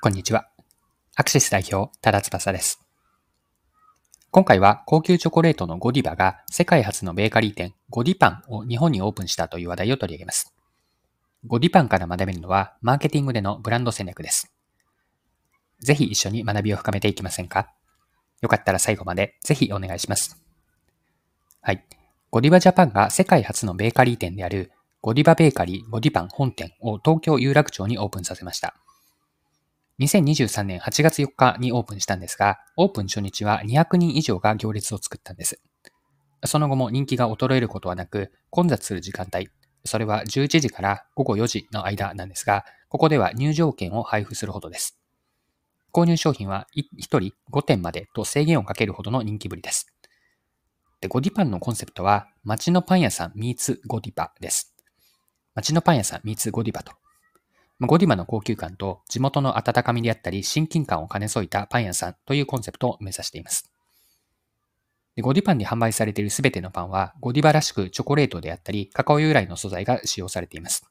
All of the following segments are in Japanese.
こんにちは。アクシス代表、多田翼です。今回は高級チョコレートのゴディバが世界初のベーカリー店ゴディパンを日本にオープンしたという話題を取り上げます。ゴディパンから学べるのはマーケティングでのブランド戦略です。ぜひ一緒に学びを深めていきませんか？よかったら最後までぜひお願いします。はい。ゴディバジャパンが世界初のベーカリー店であるゴディバベーカリーゴディパン本店を東京有楽町にオープンさせました。2023年8月4日にオープンしたんですが、オープン初日は200人以上が行列を作ったんです。その後も人気が衰えることはなく、混雑する時間帯、それは11時から午後4時の間なんですが、ここでは入場券を配布するほどです。購入商品は1人5点までと制限をかけるほどの人気ぶりです。で、ゴディパンのコンセプトは、街のパン屋さんミーツゴディパです。街のパン屋さんミーツゴディパとゴディバの高級感と地元の温かみであったり親近感を兼ね添えたパン屋さんというコンセプトを目指しています。ゴディパンに販売されているすべてのパンはゴディバらしくチョコレートであったりカカオ由来の素材が使用されています。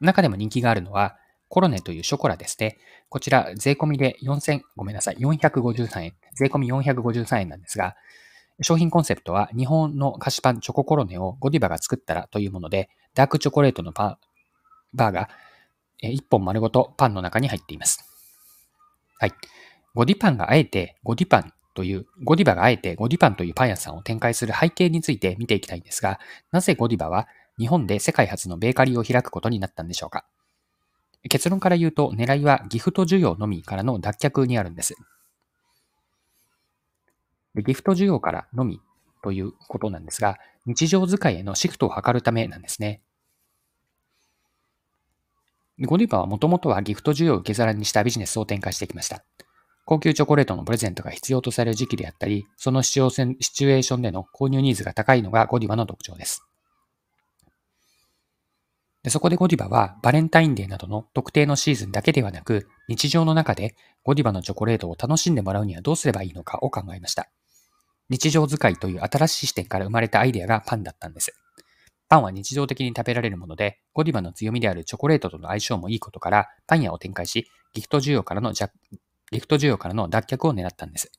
中でも人気があるのはコロネというショコラですね。こちら税込みで4000、ごめんなさい、453円。税込み453円なんですが、商品コンセプトは日本の菓子パンチョココロネをゴディバが作ったらというもので、ダークチョコレートのパンバーが、1本丸ごとパンの中に入っています。はい。ゴディパンがあえてゴディパンという、ゴディバがあえてゴディパンというパン屋さんを展開する背景について見ていきたいんですが、なぜゴディバは日本で世界初のベーカリーを開くことになったんでしょうか結論から言うと、狙いはギフト需要のみからの脱却にあるんです。ギフト需要からのみということなんですが、日常使いへのシフトを図るためなんですね。ゴディバはもともとはギフト需要を受け皿にしたビジネスを展開してきました。高級チョコレートのプレゼントが必要とされる時期であったり、そのシチュエーションでの購入ニーズが高いのがゴディバの特徴です。でそこでゴディバはバレンタインデーなどの特定のシーズンだけではなく、日常の中でゴディバのチョコレートを楽しんでもらうにはどうすればいいのかを考えました。日常使いという新しい視点から生まれたアイデアがパンだったんです。パンは日常的に食べられるもので、ゴディバの強みであるチョコレートとの相性もいいことから、パン屋を展開し、ギフト需要からのギフト需要からの脱却を狙ったんです。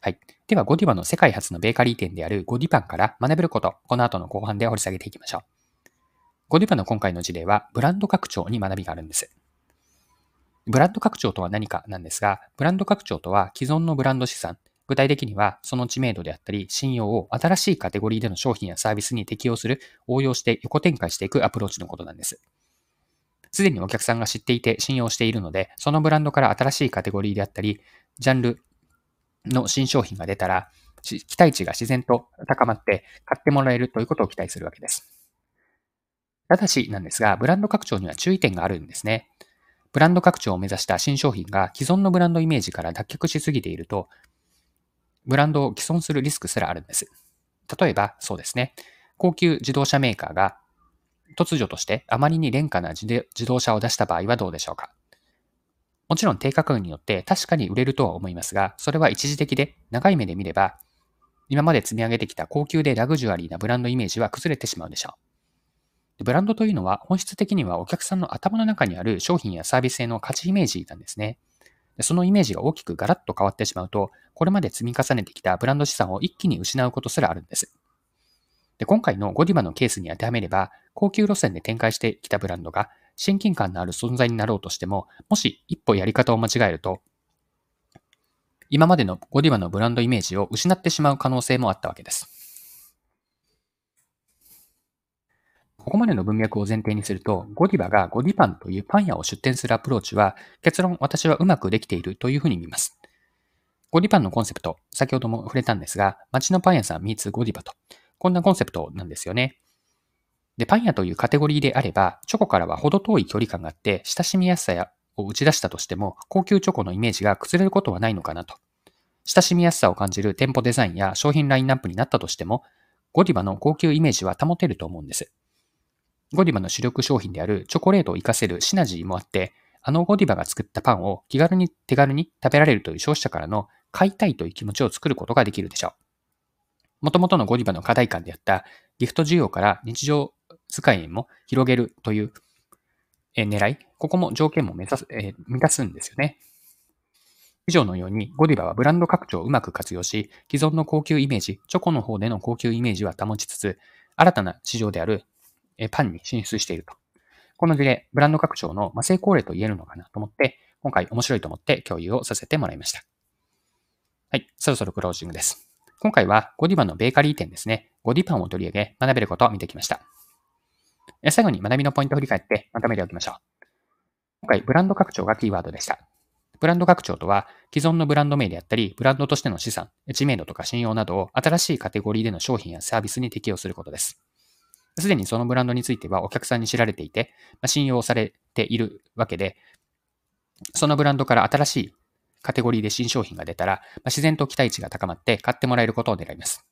はい。では、ゴディバの世界初のベーカリー店であるゴディパンから学べること、この後の後半で掘り下げていきましょう。ゴディバの今回の事例は、ブランド拡張に学びがあるんです。ブランド拡張とは何かなんですが、ブランド拡張とは既存のブランド資産、具体的には、その知名度であったり、信用を新しいカテゴリーでの商品やサービスに適用する、応用して横展開していくアプローチのことなんです。すでにお客さんが知っていて信用しているので、そのブランドから新しいカテゴリーであったり、ジャンルの新商品が出たら、期待値が自然と高まって買ってもらえるということを期待するわけです。ただしなんですが、ブランド拡張には注意点があるんですね。ブランド拡張を目指した新商品が既存のブランドイメージから脱却しすぎていると、ブランドを既存するリスクすらあるんです。例えば、そうですね。高級自動車メーカーが突如としてあまりに廉価な自動車を出した場合はどうでしょうかもちろん低価格によって確かに売れるとは思いますが、それは一時的で長い目で見れば、今まで積み上げてきた高級でラグジュアリーなブランドイメージは崩れてしまうでしょう。ブランドというのは本質的にはお客さんの頭の中にある商品やサービスへの価値イメージなんですね。そのイメージが大きくガラッと変わってしまうと、これまで積み重ねてきたブランド資産を一気に失うことすらあるんです。で今回のゴディバのケースに当てはめれば、高級路線で展開してきたブランドが親近感のある存在になろうとしても、もし一歩やり方を間違えると、今までのゴディバのブランドイメージを失ってしまう可能性もあったわけです。ここまでの文脈を前提にすると、ゴディバがゴディパンというパン屋を出店するアプローチは、結論私はうまくできているというふうに見ます。ゴディパンのコンセプト、先ほども触れたんですが、街のパン屋さんミーツゴディバと、こんなコンセプトなんですよね。で、パン屋というカテゴリーであれば、チョコからは程遠い距離感があって、親しみやすさを打ち出したとしても、高級チョコのイメージが崩れることはないのかなと。親しみやすさを感じる店舗デザインや商品ラインナップになったとしても、ゴディバの高級イメージは保てると思うんです。ゴディバの主力商品であるチョコレートを活かせるシナジーもあって、あのゴディバが作ったパンを気軽に手軽に食べられるという消費者からの買いたいという気持ちを作ることができるでしょう。もともとのゴディバの課題感であったギフト需要から日常使いにも広げるというえ狙い、ここも条件も目指す、えー満たすんですよね。以上のように、ゴディバはブランド拡張をうまく活用し、既存の高級イメージ、チョコの方での高級イメージは保ちつつ、新たな市場であるえパンに進出していると。この事例、ブランド拡張の成功例と言えるのかなと思って、今回面白いと思って共有をさせてもらいました。はい、そろそろクロージングです。今回はゴディバのベーカリー店ですね、ゴディパンを取り上げ学べることを見てきました。最後に学びのポイントを振り返ってまとめておきましょう。今回、ブランド拡張がキーワードでした。ブランド拡張とは、既存のブランド名であったり、ブランドとしての資産、知名度とか信用などを新しいカテゴリーでの商品やサービスに適用することです。すでにそのブランドについてはお客さんに知られていて、まあ信用されているわけで、そのブランドから新しいカテゴリーで新商品が出たら、まあ自然と期待値が高まって買ってもらえることを狙います。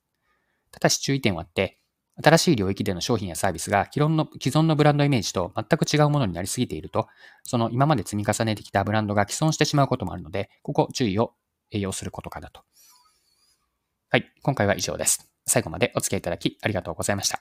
ただし注意点はあって、新しい領域での商品やサービスが既存の既存のブランドイメージと全く違うものになりすぎていると、その今まで積み重ねてきたブランドが既存してしまうこともあるので、ここ注意を要することかなと。はい、今回は以上です。最後までお付き合いいただきありがとうございました。